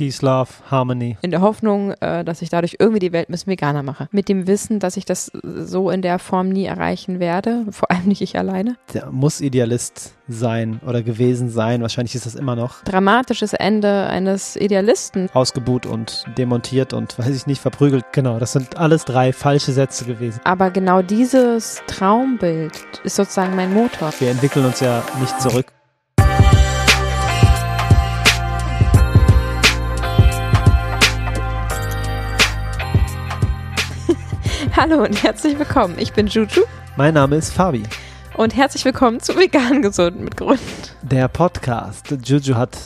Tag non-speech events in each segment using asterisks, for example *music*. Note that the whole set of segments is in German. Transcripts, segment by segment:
Peace, Love, Harmony. In der Hoffnung, äh, dass ich dadurch irgendwie die Welt ein bisschen veganer mache. Mit dem Wissen, dass ich das so in der Form nie erreichen werde. *laughs* Vor allem nicht ich alleine. Der muss Idealist sein oder gewesen sein. Wahrscheinlich ist das immer noch. Dramatisches Ende eines Idealisten. Ausgebuht und demontiert und, weiß ich nicht, verprügelt. Genau, das sind alles drei falsche Sätze gewesen. Aber genau dieses Traumbild ist sozusagen mein Motor. Wir entwickeln uns ja nicht zurück. Hallo und herzlich willkommen. Ich bin Juju. Mein Name ist Fabi. Und herzlich willkommen zu Vegan Gesund mit Grund. Der Podcast. Juju hat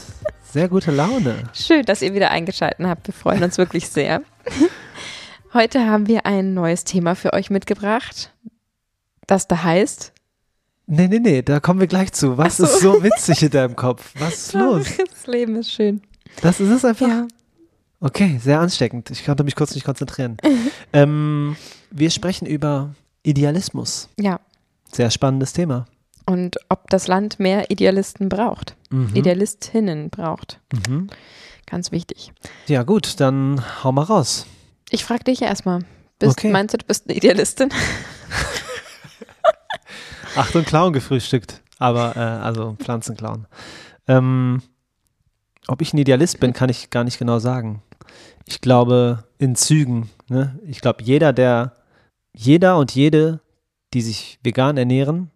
sehr gute Laune. Schön, dass ihr wieder eingeschaltet habt. Wir freuen uns wirklich sehr. Heute haben wir ein neues Thema für euch mitgebracht, das da heißt. Nee, nee, nee, da kommen wir gleich zu. Was so. ist so witzig in deinem Kopf? Was ist *laughs* los? Das Leben ist schön. Das ist es einfach. Ja. Okay, sehr ansteckend. Ich konnte mich kurz nicht konzentrieren. *laughs* ähm, wir sprechen über Idealismus. Ja. Sehr spannendes Thema. Und ob das Land mehr Idealisten braucht. Mhm. Idealistinnen braucht. Mhm. Ganz wichtig. Ja, gut, dann hau mal raus. Ich frage dich erstmal. Okay. Meinst du, du bist eine Idealistin? *laughs* Achtung, Clown gefrühstückt. Aber, äh, also Pflanzenclown. Ähm, ob ich ein Idealist bin, kann ich gar nicht genau sagen. Ich glaube in Zügen. Ne? Ich glaube, jeder, der, jeder und jede, die sich vegan ernähren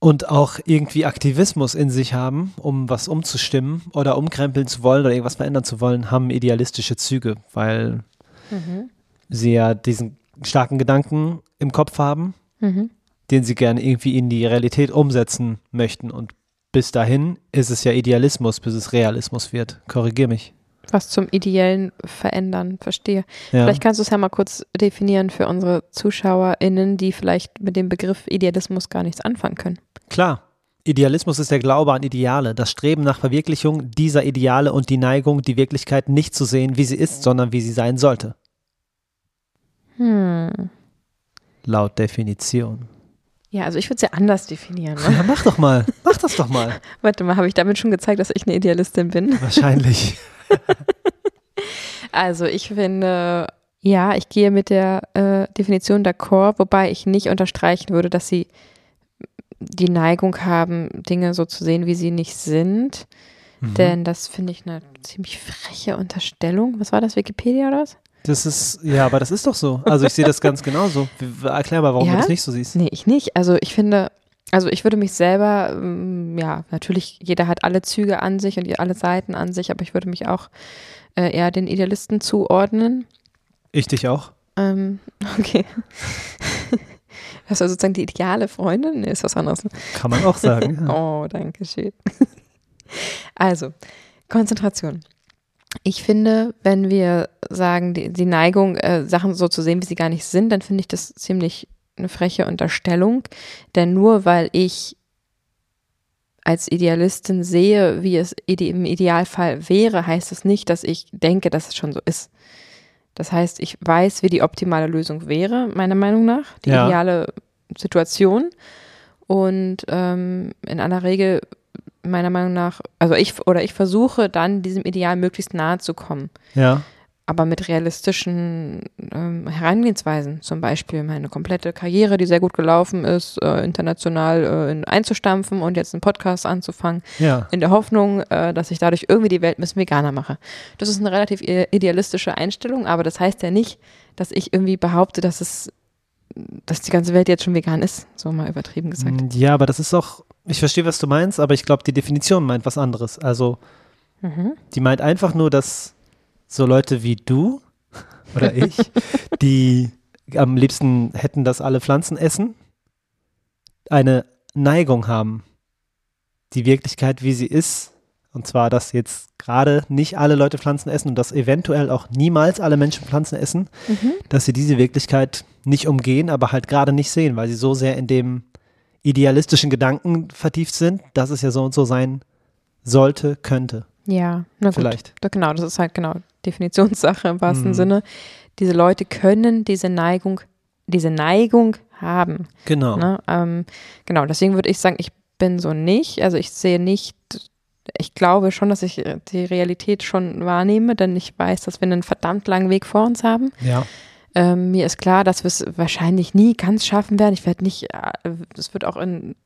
und auch irgendwie Aktivismus in sich haben, um was umzustimmen oder umkrempeln zu wollen oder irgendwas verändern zu wollen, haben idealistische Züge, weil mhm. sie ja diesen starken Gedanken im Kopf haben, mhm. den sie gerne irgendwie in die Realität umsetzen möchten. Und bis dahin ist es ja Idealismus, bis es Realismus wird. Korrigier mich was zum Ideellen verändern, verstehe. Ja. Vielleicht kannst du es ja mal kurz definieren für unsere ZuschauerInnen, die vielleicht mit dem Begriff Idealismus gar nichts anfangen können. Klar. Idealismus ist der Glaube an Ideale, das Streben nach Verwirklichung dieser Ideale und die Neigung, die Wirklichkeit nicht zu sehen, wie sie ist, sondern wie sie sein sollte. Hm. Laut Definition. Ja, also ich würde es ja anders definieren. Ne? Ja, mach doch mal. Mach das doch mal. *laughs* Warte mal, habe ich damit schon gezeigt, dass ich eine Idealistin bin? Wahrscheinlich. *laughs* *laughs* also ich finde, ja, ich gehe mit der äh, Definition d'accord, wobei ich nicht unterstreichen würde, dass sie die Neigung haben, Dinge so zu sehen, wie sie nicht sind. Mhm. Denn das finde ich eine ziemlich freche Unterstellung. Was war das, Wikipedia oder was? Das ist, ja, aber das ist doch so. Also ich sehe das ganz genauso. Erklär mal, warum ja? du das nicht so siehst. Nee, ich nicht. Also ich finde, also ich würde mich selber, ähm, ja, natürlich, jeder hat alle Züge an sich und alle Seiten an sich, aber ich würde mich auch äh, eher den Idealisten zuordnen. Ich dich auch. Ähm, *laughs* okay. *laughs* Hast du sozusagen die ideale Freundin? Nee, ist was anderes. Kann man auch sagen. *laughs* Ja. oh, danke schön. Also, Konzentration. Ich finde, wenn wir sagen, die, die Neigung, äh, Sachen so zu sehen, wie sie gar nicht sind, dann finde ich das ziemlich eine freche Unterstellung, denn nur weil ich als Idealistin sehe, wie es im Idealfall wäre, heißt das nicht, dass ich denke, dass es schon so ist. Das heißt, ich weiß, wie die optimale Lösung wäre, meiner Meinung nach, die ja. ideale Situation. Und ähm, in einer Regel, meiner Meinung nach, also ich oder ich versuche dann diesem Ideal möglichst nahe zu kommen. Ja aber mit realistischen ähm, Herangehensweisen. Zum Beispiel meine komplette Karriere, die sehr gut gelaufen ist, äh, international äh, in, einzustampfen und jetzt einen Podcast anzufangen. Ja. In der Hoffnung, äh, dass ich dadurch irgendwie die Welt ein bisschen veganer mache. Das ist eine relativ idealistische Einstellung, aber das heißt ja nicht, dass ich irgendwie behaupte, dass es dass die ganze Welt jetzt schon vegan ist, so mal übertrieben gesagt. Ja, aber das ist auch, ich verstehe, was du meinst, aber ich glaube, die Definition meint was anderes. Also, mhm. die meint einfach nur, dass so Leute wie du oder ich, *laughs* die am liebsten hätten, dass alle Pflanzen essen, eine Neigung haben, die Wirklichkeit, wie sie ist, und zwar, dass jetzt gerade nicht alle Leute Pflanzen essen und dass eventuell auch niemals alle Menschen Pflanzen essen, mhm. dass sie diese Wirklichkeit nicht umgehen, aber halt gerade nicht sehen, weil sie so sehr in dem idealistischen Gedanken vertieft sind, dass es ja so und so sein sollte, könnte. Ja, na gut. Vielleicht. Genau, das ist halt genau Definitionssache im wahrsten mhm. Sinne. Diese Leute können diese Neigung, diese Neigung haben. Genau. Ne? Ähm, genau, deswegen würde ich sagen, ich bin so nicht. Also ich sehe nicht ich glaube schon, dass ich äh, die Realität schon wahrnehme, denn ich weiß, dass wir einen verdammt langen Weg vor uns haben. Ja. Ähm, mir ist klar, dass wir es wahrscheinlich nie ganz schaffen werden. Ich werde nicht, äh, es wird auch in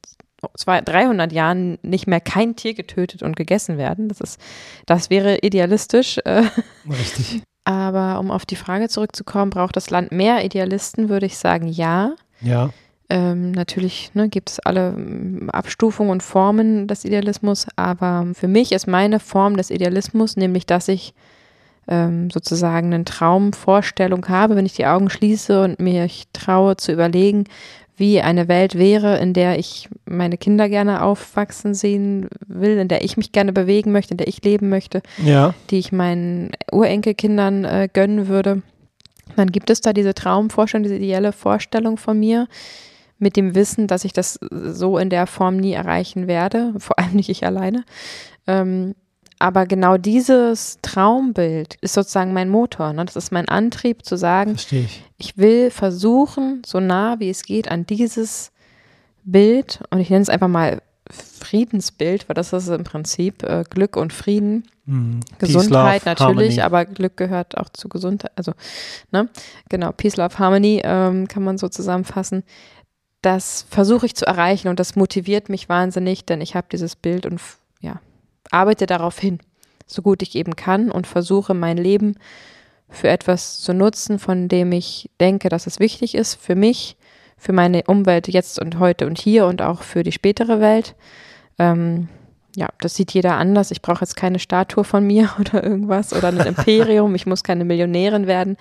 zwei, 300 Jahren nicht mehr kein Tier getötet und gegessen werden. Das ist, das wäre idealistisch. Äh, Richtig. aber um auf die Frage zurückzukommen, braucht das Land mehr Idealisten, würde ich sagen, ja. Ja. Ähm, natürlich ne, gibt es alle ähm, Abstufungen und Formen des Idealismus, aber für mich ist meine Form des Idealismus, nämlich dass ich ähm, sozusagen eine Traumvorstellung habe, wenn ich die Augen schließe und mir traue zu überlegen, wie eine Welt wäre, in der ich meine Kinder gerne aufwachsen sehen will, in der ich mich gerne bewegen möchte, in der ich leben möchte, Ja. die ich meinen Urenkelkindern äh, gönnen würde. Dann gibt es da diese Traumvorstellung, diese ideelle Vorstellung von mir, mit dem Wissen, dass ich das so in der Form nie erreichen werde, vor allem nicht ich alleine. Ähm, aber genau dieses Traumbild ist sozusagen mein Motor. Ne? Das ist mein Antrieb zu sagen, ich. ich will versuchen, so nah wie es geht, an dieses Bild, und ich nenne es einfach mal Friedensbild, weil das ist im Prinzip äh, Glück und Frieden. Mhm. Gesundheit Peace, Love, natürlich, Harmony. aber Glück gehört auch zu Gesundheit. Also, ne, genau, Peace, Love, Harmony ähm, kann man so zusammenfassen. Das versuche ich zu erreichen und das motiviert mich wahnsinnig, denn ich habe dieses Bild und ja, arbeite darauf hin, so gut ich eben kann und versuche mein Leben für etwas zu nutzen, von dem ich denke, dass es wichtig ist für mich, für meine Umwelt jetzt und heute und hier und auch für die spätere Welt. Ähm, ja, das sieht jeder anders. Ich brauche jetzt keine Statue von mir *laughs* oder irgendwas oder ein Imperium. Ich muss keine Millionärin werden.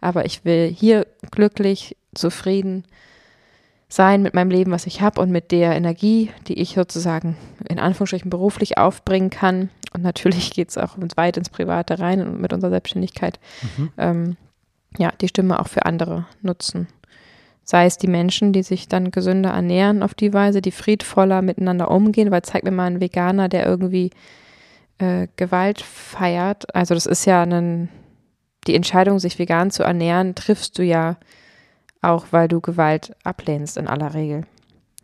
Aber ich will hier glücklich, zufrieden sein mit meinem Leben, was ich habe und mit der Energie, die ich sozusagen in Anführungsstrichen beruflich aufbringen kann. Und natürlich *laughs* geht es auch weit ins Private rein und mit unserer Selbstständigkeit. Mhm. Ähm, ja, die Stimme auch für andere nutzen. Sei es die Menschen, die sich dann gesünder ernähren auf die Weise, die friedvoller miteinander umgehen, weil zeig mir mal einen Veganer, der irgendwie äh, Gewalt feiert. Also das ist ja ein, die Entscheidung, sich vegan zu ernähren, triffst du ja auch, weil du Gewalt ablehnst in aller Regel.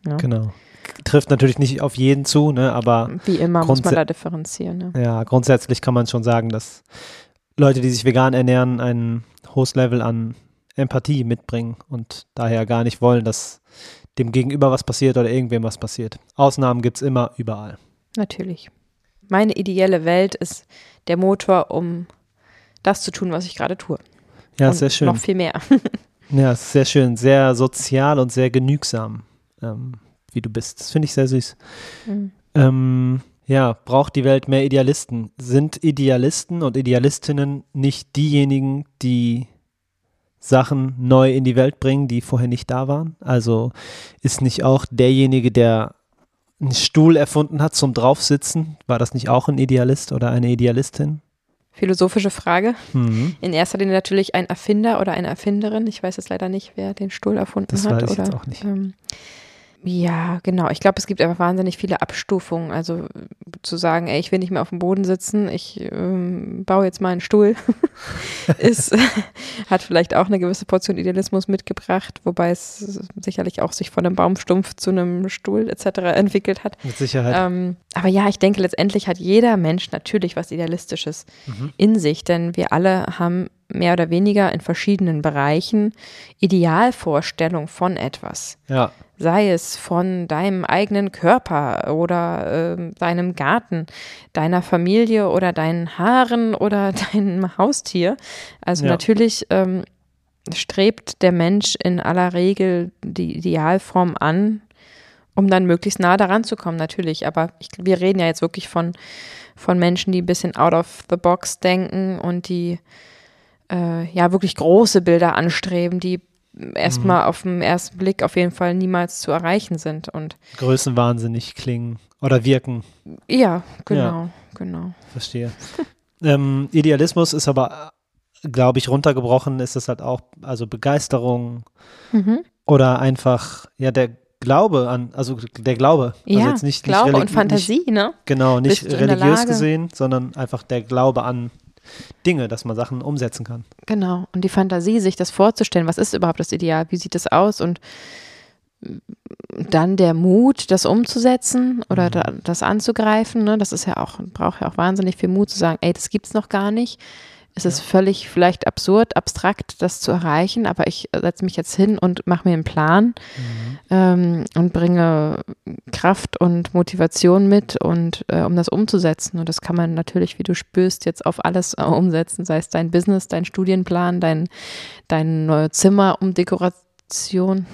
Ja. Genau. Trifft natürlich nicht auf jeden zu, ne, aber Wie immer muss man da differenzieren. Ne? ja, grundsätzlich kann man schon sagen, dass Leute, die sich vegan ernähren, ein hohes Level an Empathie mitbringen und daher gar nicht wollen, dass dem Gegenüber was passiert oder irgendwem was passiert. Ausnahmen gibt es immer überall. Natürlich. Meine ideelle Welt ist der Motor, um das zu tun, was ich gerade tue. Ja, Und sehr schön. Noch viel mehr. *laughs* Ja, ist sehr schön. Sehr sozial und sehr genügsam, ähm, wie du bist. Das finde ich sehr süß. Mhm. Ähm, ja, braucht die Welt mehr Idealisten? Sind Idealisten und Idealistinnen nicht diejenigen, die Sachen neu in die Welt bringen, die vorher nicht da waren? Also ist nicht auch derjenige, der einen Stuhl erfunden hat zum Draufsitzen, war das nicht auch ein Idealist oder eine Idealistin? Philosophische Frage. Mhm. In erster Linie natürlich ein Erfinder oder eine Erfinderin. Ich weiß jetzt leider nicht, wer den Stuhl erfunden Das hat. weiß ich oder, jetzt auch nicht. Ähm, ja, genau. Ich glaube, es gibt einfach wahnsinnig viele Abstufungen. Also zu sagen, ey, ich will nicht mehr auf dem Boden sitzen, ich ähm, baue jetzt mal einen Stuhl, *laughs* ist, *laughs* hat vielleicht auch eine gewisse Portion Idealismus mitgebracht, wobei es sicherlich auch sich von einem Baumstumpf zu einem Stuhl etc. entwickelt hat. Mit Sicherheit. Ähm, aber ja, ich denke, letztendlich hat jeder Mensch natürlich was Idealistisches Mhm. in sich, denn wir alle haben mehr oder weniger in verschiedenen Bereichen Idealvorstellung von etwas. Ja, Sei es von deinem eigenen Körper oder ähm, deinem Garten, deiner Familie oder deinen Haaren oder *laughs* deinem Haustier. Also Ja. natürlich ähm, strebt der Mensch in aller Regel die Idealform an, um dann möglichst nah daran zu kommen, natürlich. Aber ich, wir reden ja jetzt wirklich von, von Menschen, die ein bisschen out of the box denken und die äh, ja wirklich große Bilder anstreben, die erstmal auf den ersten Blick auf jeden Fall niemals zu erreichen sind. Und größenwahnsinnig klingen oder wirken. ja, genau, genau. Verstehe. ähm, Idealismus ist aber, glaube ich, runtergebrochen, ist es halt auch, also Begeisterung Mhm. oder einfach, ja, der Glaube an, also der Glaube. Also Ja, jetzt nicht, Glaube nicht und Fantasie, Nicht, ne? genau, nicht religiös gesehen, sondern einfach der Glaube an Dinge, dass man Sachen umsetzen kann. Genau. Und die Fantasie, sich das vorzustellen, was ist überhaupt das Ideal, wie sieht es aus und dann der Mut, das umzusetzen oder mhm. da, das anzugreifen. Ne? Das ist ja auch, braucht ja auch wahnsinnig viel Mut zu sagen, ey, das gibt's noch gar nicht. Es ist völlig vielleicht absurd, abstrakt, das zu erreichen, aber ich setze mich jetzt hin und mache mir einen Plan mhm. ähm, und bringe Kraft und Motivation mit, und äh, um das umzusetzen. Und das kann man natürlich, wie du spürst, jetzt auf alles äh, umsetzen, sei es dein Business, dein Studienplan, dein, dein neue Zimmer um Dekoration.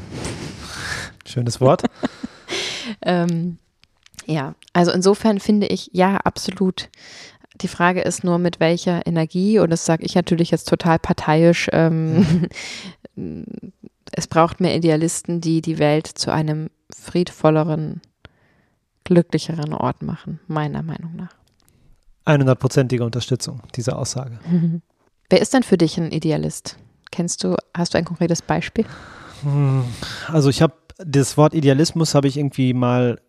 Schönes Wort. *laughs* *laughs* ähm, ja, also insofern finde ich, ja, absolut die Frage ist nur, mit welcher Energie, und das sage ich natürlich jetzt total parteiisch, ähm, *laughs* es braucht mehr Idealisten, die die Welt zu einem friedvolleren, glücklicheren Ort machen, meiner Meinung nach. 100%ige Unterstützung dieser Aussage. Mhm. Wer ist denn für dich ein Idealist? Kennst du, hast du ein konkretes Beispiel? Hm, also ich habe das Wort Idealismus habe ich irgendwie mal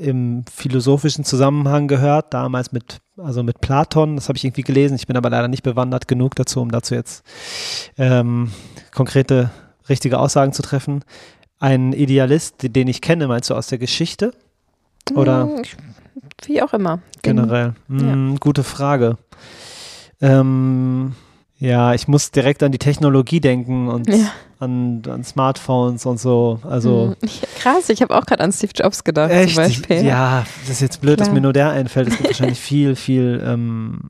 im philosophischen Zusammenhang gehört, damals mit, also mit Platon, das habe ich irgendwie gelesen, ich bin aber leider nicht bewandert genug dazu, um dazu jetzt ähm, konkrete, richtige Aussagen zu treffen. Ein Idealist, den ich kenne, meinst du aus der Geschichte? Oder? Hm, wie auch immer. Generell. Hm, ja. Gute Frage. Ähm, ja, ich muss direkt an die Technologie denken und ja. An, an, Smartphones und so. Also hm, *laughs* krass, ich habe auch gerade an Steve Jobs gedacht echt? zum Beispiel. Ja, das ist jetzt blöd, Klar. dass mir nur der einfällt. Es gibt wahrscheinlich *laughs* viel, viel, ähm,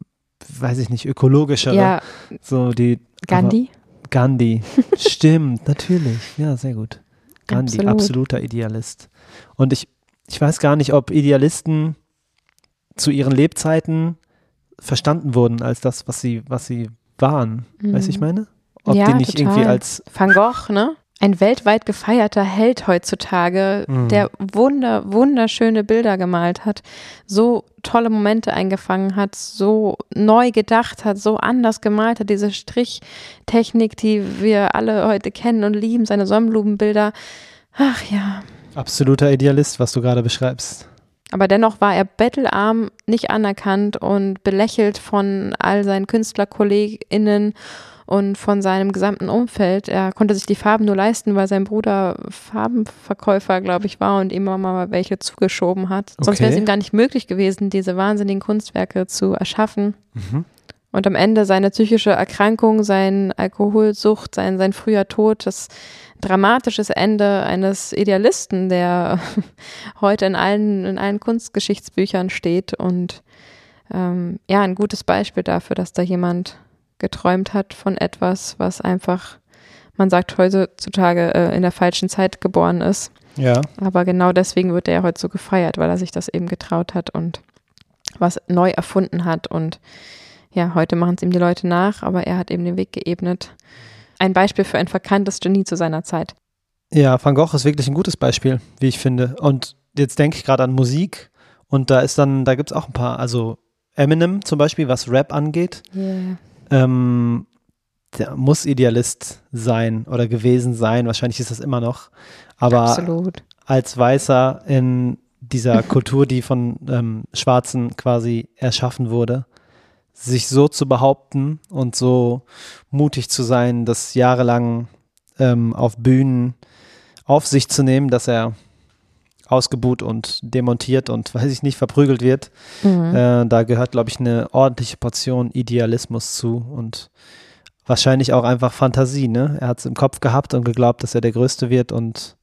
weiß ich nicht, ökologischere. Ja. So die. Gandhi. Gandhi. *laughs* Stimmt, natürlich. Ja, sehr gut. Gandhi, Absolut. absoluter Idealist. Und ich, ich weiß gar nicht, ob Idealisten zu ihren Lebzeiten verstanden wurden als das, was sie, was sie waren. Mhm. Weißt du, ich meine? Ob ja, die nicht total. irgendwie als. Van Gogh, ne? Ein weltweit gefeierter Held heutzutage, mhm. der wunder, wunderschöne Bilder gemalt hat, so tolle Momente eingefangen hat, so neu gedacht hat, so anders gemalt hat, diese Strichtechnik, die wir alle heute kennen und lieben, seine Sonnenblumenbilder. Ach ja. Absoluter Idealist, was du gerade beschreibst. Aber dennoch war er bettelarm, nicht anerkannt und belächelt von all seinen KünstlerkollegInnen und von seinem gesamten Umfeld. Er konnte sich die Farben nur leisten, weil sein Bruder Farbenverkäufer, glaube ich, war und ihm immer mal welche zugeschoben hat. Okay. Sonst wäre es ihm gar nicht möglich gewesen, diese wahnsinnigen Kunstwerke zu erschaffen. Mhm. Und am Ende seine psychische Erkrankung, seine Alkoholsucht, sein, sein früher Tod, das dramatisches Ende eines Idealisten, der *laughs* heute in allen, in allen Kunstgeschichtsbüchern steht und ähm, ja, ein gutes Beispiel dafür, dass da jemand geträumt hat von etwas, was einfach, man sagt heutzutage, äh, in der falschen Zeit geboren ist. Ja. Aber genau deswegen wird er ja heute so gefeiert, weil er sich das eben getraut hat und was neu erfunden hat. Und ja, heute machen es ihm die Leute nach, aber er hat eben den Weg geebnet ein Beispiel für ein verkanntes Genie zu seiner Zeit. Ja, Van Gogh ist wirklich ein gutes Beispiel, wie ich finde. Und jetzt denke ich gerade an Musik und da ist dann, da gibt es auch ein paar, also Eminem zum Beispiel, was Rap angeht. Yeah. Ähm, der muss Idealist sein oder gewesen sein. Wahrscheinlich ist das immer noch. Aber Absolut. als Weißer in dieser *laughs* Kultur, die von ähm, Schwarzen quasi erschaffen wurde, sich so zu behaupten und so mutig zu sein, das jahrelang ähm, auf Bühnen auf sich zu nehmen, dass er ausgebuht und demontiert und *laughs* weiß ich nicht, verprügelt wird. Mhm. Äh, da gehört, glaube ich, eine ordentliche Portion Idealismus zu und wahrscheinlich auch einfach Fantasie. Ne? Er hat es im Kopf gehabt und geglaubt, dass er der Größte wird und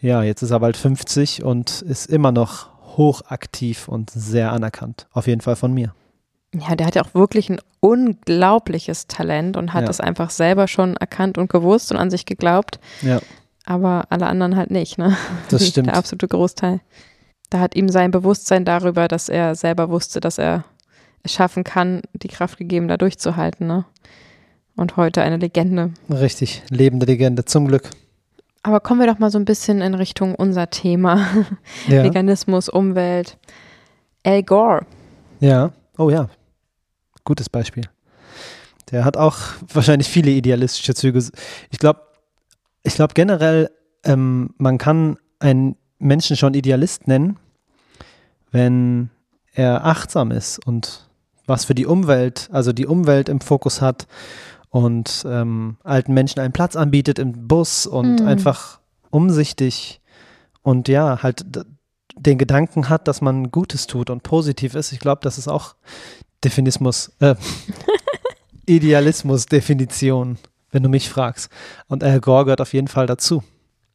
ja, jetzt ist er bald 50 und ist immer noch hochaktiv und sehr anerkannt. Auf jeden Fall von mir. Ja, der hat ja auch wirklich ein unglaubliches Talent und hat ja. das einfach selber schon erkannt und gewusst und an sich geglaubt. Ja. Aber alle anderen halt nicht, ne? Das *laughs* stimmt. Der absolute Großteil. Da hat ihm sein Bewusstsein darüber, dass er selber wusste, dass er es schaffen kann, die Kraft gegeben, da durchzuhalten, ne? Und heute eine Legende. Richtig, lebende Legende, zum Glück. Aber kommen wir doch mal so ein bisschen in Richtung unser Thema. *laughs* Ja. Veganismus, Umwelt. Al Gore. Ja. Oh ja, gutes Beispiel. Der hat auch wahrscheinlich viele idealistische Züge. Ich glaube, ich glaube generell, ähm, man kann einen Menschen schon Idealist nennen, wenn er achtsam ist und was für die Umwelt, also die Umwelt im Fokus hat und ähm, alten Menschen einen Platz anbietet im Bus und mhm. einfach umsichtig und ja, halt den Gedanken hat, dass man Gutes tut und positiv ist. Ich glaube, das ist auch Definismus, äh, *laughs* Idealismus-Definition, wenn du mich fragst. Und Al Gore gehört auf jeden Fall dazu.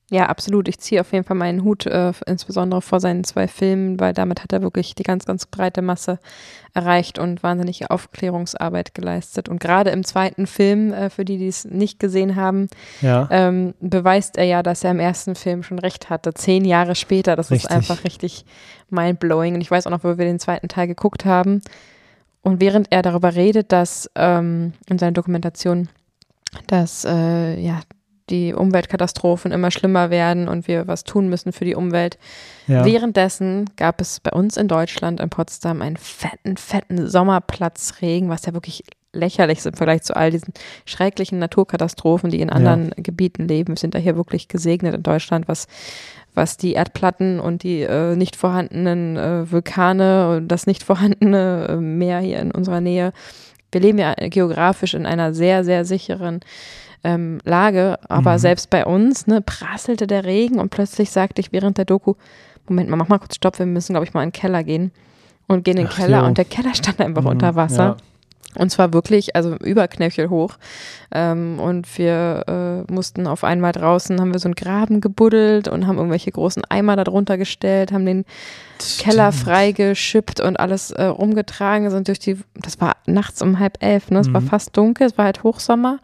Ja, absolut. Ich ziehe auf jeden Fall meinen Hut, äh, insbesondere vor seinen zwei Filmen, weil damit hat er wirklich die ganz, ganz breite Masse erreicht und wahnsinnige Aufklärungsarbeit geleistet. Und gerade im zweiten Film, äh, für die, die es nicht gesehen haben, ja. ähm, beweist er ja, dass er im ersten Film schon recht hatte. Zehn Jahre später, das Richtig. ist einfach richtig mindblowing. Und ich weiß auch noch, wo wir den zweiten Teil geguckt haben. Und während er darüber redet, dass ähm, in seiner Dokumentation, dass äh, ja die Umweltkatastrophen immer schlimmer werden und wir was tun müssen für die Umwelt. Ja. Währenddessen gab es bei uns in Deutschland, in Potsdam, einen fetten, fetten Sommerplatzregen, was ja wirklich lächerlich ist im Vergleich zu all diesen schrecklichen Naturkatastrophen, die in anderen Gebieten leben. Wir sind da hier wirklich gesegnet in Deutschland, was was die Erdplatten und die äh, nicht vorhandenen äh, Vulkane und das nicht vorhandene äh, Meer hier in unserer Nähe. Wir leben ja geografisch in einer sehr, sehr sicheren ähm, Lage, aber Mhm. selbst bei uns ne, prasselte der Regen und plötzlich sagte ich während der Doku, Moment mal, mach mal kurz Stopp, wir müssen, glaube ich, mal in den Keller gehen. Und gehen in den Ach, Keller jo. und der Keller stand einfach Mhm, unter Wasser. ja. Und zwar wirklich, also Überknöchel hoch. Ähm, und wir äh, mussten auf einmal draußen, haben wir so einen Graben gebuddelt und haben irgendwelche großen Eimer darunter gestellt, haben den Keller Stimmt. freigeschippt und alles äh, rumgetragen, sind durch die, das war nachts um halb elf, ne? Es war Mhm. fast dunkel, es war halt Hochsommer.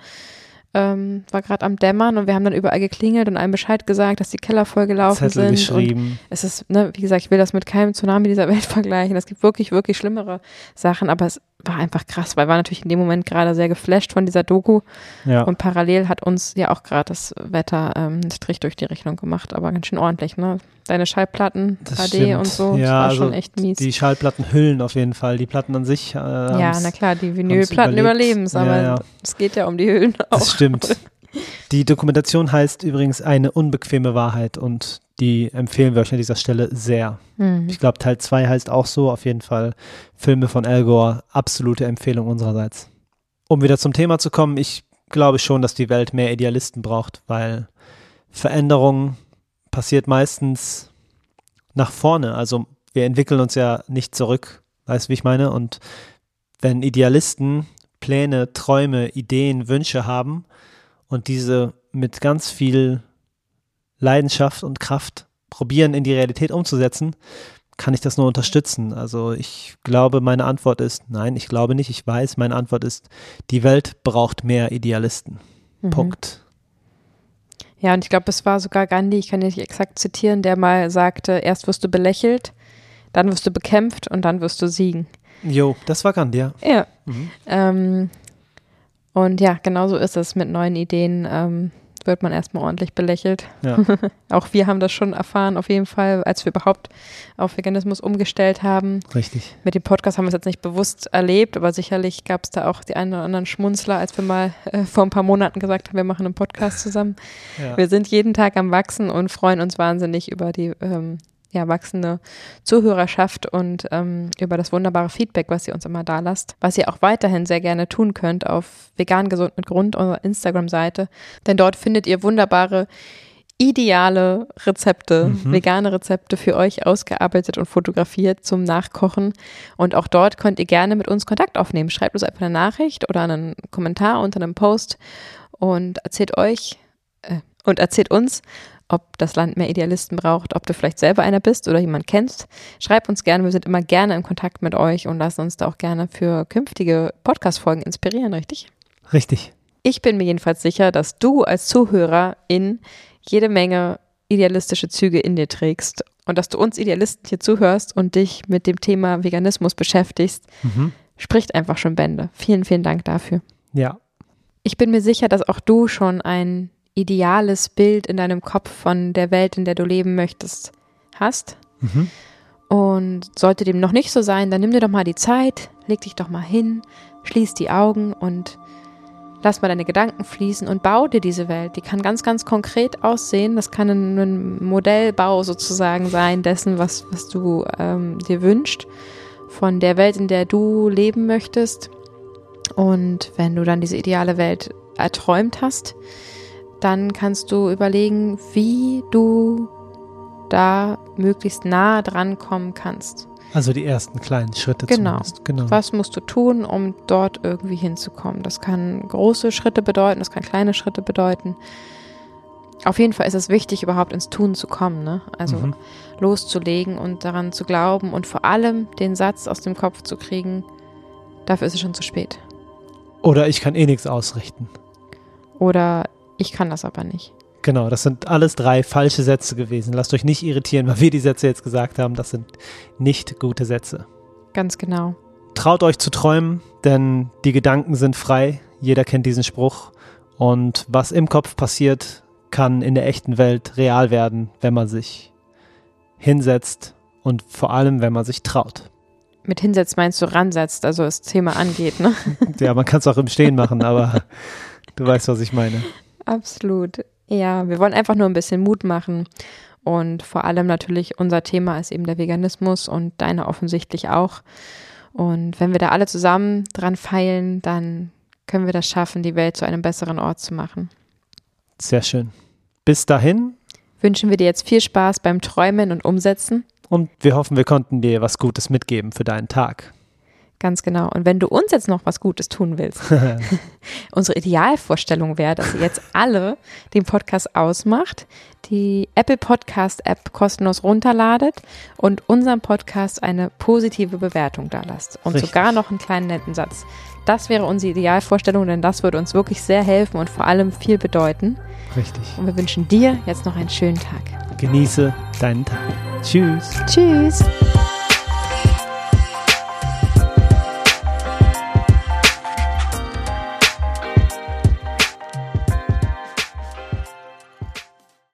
Ähm, war gerade am Dämmern und wir haben dann überall geklingelt und allen Bescheid gesagt, dass die Keller vollgelaufen Zettel sind. Geschrieben. es ist, ne, wie gesagt, ich will das mit keinem Tsunami dieser Welt *laughs* vergleichen. Es gibt wirklich, wirklich schlimmere Sachen, aber es war einfach krass, weil wir waren natürlich in dem Moment gerade sehr geflasht von dieser Doku Ja. und parallel hat uns ja auch gerade das Wetter ähm, einen Strich durch die Rechnung gemacht, aber ganz schön ordentlich, ne? Deine Schallplatten, Das HD stimmt. und so, das Ja, war also schon echt mies. Die Schallplatten hüllen auf jeden Fall. Die Platten an sich. Äh, ja, na klar, die Vinylplatten überleben es, Ja, aber ja. es geht ja um die Hüllen auch. Das stimmt. *laughs* Die Dokumentation heißt übrigens eine unbequeme Wahrheit und die empfehlen wir euch an dieser Stelle sehr. Hm. Ich glaube, Teil 2 heißt auch so. Auf jeden Fall Filme von Al Gore. Absolute Empfehlung unsererseits. Um wieder zum Thema zu kommen, ich glaube schon, dass die Welt mehr Idealisten braucht, weil Veränderung passiert meistens nach vorne. Also wir entwickeln uns ja nicht zurück. Weißt du, wie ich meine? Und wenn Idealisten Pläne, Träume, Ideen, Wünsche haben und diese mit ganz viel Leidenschaft und Kraft probieren in die Realität umzusetzen, kann ich das nur unterstützen. Also ich glaube, meine Antwort ist nein, ich glaube nicht, ich weiß, meine Antwort ist, die Welt braucht mehr Idealisten. Mhm. Punkt. Ja, und ich glaube, es war sogar Gandhi, ich kann ihn nicht exakt zitieren, der mal sagte, erst wirst du belächelt, dann wirst du bekämpft und dann wirst du siegen. Jo, das war Gandhi, ja. Ja. Mhm. Ähm, und ja, genauso ist es mit neuen Ideen. Ähm, wird man erstmal ordentlich belächelt. Ja. *laughs* Auch wir haben das schon erfahren, auf jeden Fall, als wir überhaupt auf Veganismus umgestellt haben. Richtig. Mit dem Podcast haben wir es jetzt nicht bewusst erlebt, aber sicherlich gab es da auch die einen oder anderen Schmunzler, als wir mal äh, vor ein paar Monaten gesagt haben, wir machen einen Podcast zusammen. Ja. Wir sind jeden Tag am Wachsen und freuen uns wahnsinnig über die ähm, ja, wachsende Zuhörerschaft und ähm, über das wunderbare Feedback, was ihr uns immer da lasst. Was ihr auch weiterhin sehr gerne tun könnt auf vegan gesund mit Grund, unserer Instagram-Seite. Denn dort findet ihr wunderbare ideale Rezepte, Mhm. vegane Rezepte für euch ausgearbeitet und fotografiert zum Nachkochen. Und auch dort könnt ihr gerne mit uns Kontakt aufnehmen. Schreibt uns einfach eine Nachricht oder einen Kommentar unter einem Post und erzählt euch äh, und erzählt uns, ob das Land mehr Idealisten braucht, ob du vielleicht selber einer bist oder jemand kennst. Schreib uns gerne, wir sind immer gerne in Kontakt mit euch und lassen uns da auch gerne für künftige Podcast-Folgen inspirieren, richtig? Richtig. Ich bin mir jedenfalls sicher, dass du als Zuhörer in jede Menge idealistische Züge in dir trägst und dass du uns Idealisten hier zuhörst und dich mit dem Thema Veganismus beschäftigst, Mhm. spricht einfach schon Bände. Vielen, vielen Dank dafür. Ja. Ich bin mir sicher, dass auch du schon ein ideales Bild in deinem Kopf von der Welt, in der du leben möchtest, hast. Mhm. Und sollte dem noch nicht so sein, dann nimm dir doch mal die Zeit, leg dich doch mal hin, schließ die Augen und lass mal deine Gedanken fließen und bau dir diese Welt. Die kann ganz, ganz konkret aussehen. Das kann ein, ein Modellbau sozusagen sein dessen, was, was du ähm, dir wünschst, von der Welt, in der du leben möchtest. Und wenn du dann diese ideale Welt erträumt hast, dann kannst du überlegen, wie du da möglichst nah dran kommen kannst. Also die ersten kleinen Schritte Genau. zumindest. Genau. Was musst du tun, um dort irgendwie hinzukommen? Das kann große Schritte bedeuten, das kann kleine Schritte bedeuten. Auf jeden Fall ist es wichtig, überhaupt ins Tun zu kommen, ne? Also Mhm. loszulegen und daran zu glauben und vor allem den Satz aus dem Kopf zu kriegen, dafür ist es schon zu spät. Oder ich kann eh nichts ausrichten. Oder ich kann das aber nicht. Genau, das sind alles drei falsche Sätze gewesen. Lasst euch nicht irritieren, *laughs* weil wir die Sätze jetzt gesagt haben. Das sind nicht gute Sätze. Ganz genau. Traut euch zu träumen, denn die Gedanken sind frei. Jeder kennt diesen Spruch. Und was im Kopf passiert, kann in der echten Welt real werden, wenn man sich hinsetzt und vor allem, wenn man sich traut. Mit hinsetzt meinst du ransetzt, also das Thema angeht, ne? Ja, man kann es auch im Stehen machen, aber *laughs* du weißt, was ich meine. Absolut. Ja, wir wollen einfach nur ein bisschen Mut machen. Und vor allem natürlich unser Thema ist eben der Veganismus und deiner offensichtlich auch. Und wenn wir da alle zusammen dran feilen, dann können wir das schaffen, die Welt zu einem besseren Ort zu machen. Sehr schön. Bis dahin Wünschen wir dir jetzt viel Spaß beim Träumen und Umsetzen. und wir hoffen, wir konnten dir was Gutes mitgeben für deinen Tag. Ganz genau. Und wenn du uns jetzt noch was Gutes tun willst, *laughs* *laughs* unsere Idealvorstellung wäre, dass ihr jetzt alle den Podcast ausmacht, die Apple Podcast App kostenlos runterladet und unserem Podcast eine positive Bewertung da lasst. Und Richtig. sogar noch einen kleinen netten Satz. Das wäre unsere Idealvorstellung, denn das würde uns wirklich sehr helfen und vor allem viel bedeuten. Richtig. Und wir wünschen dir jetzt noch einen schönen Tag. Genieße deinen Tag. Tschüss. Tschüss.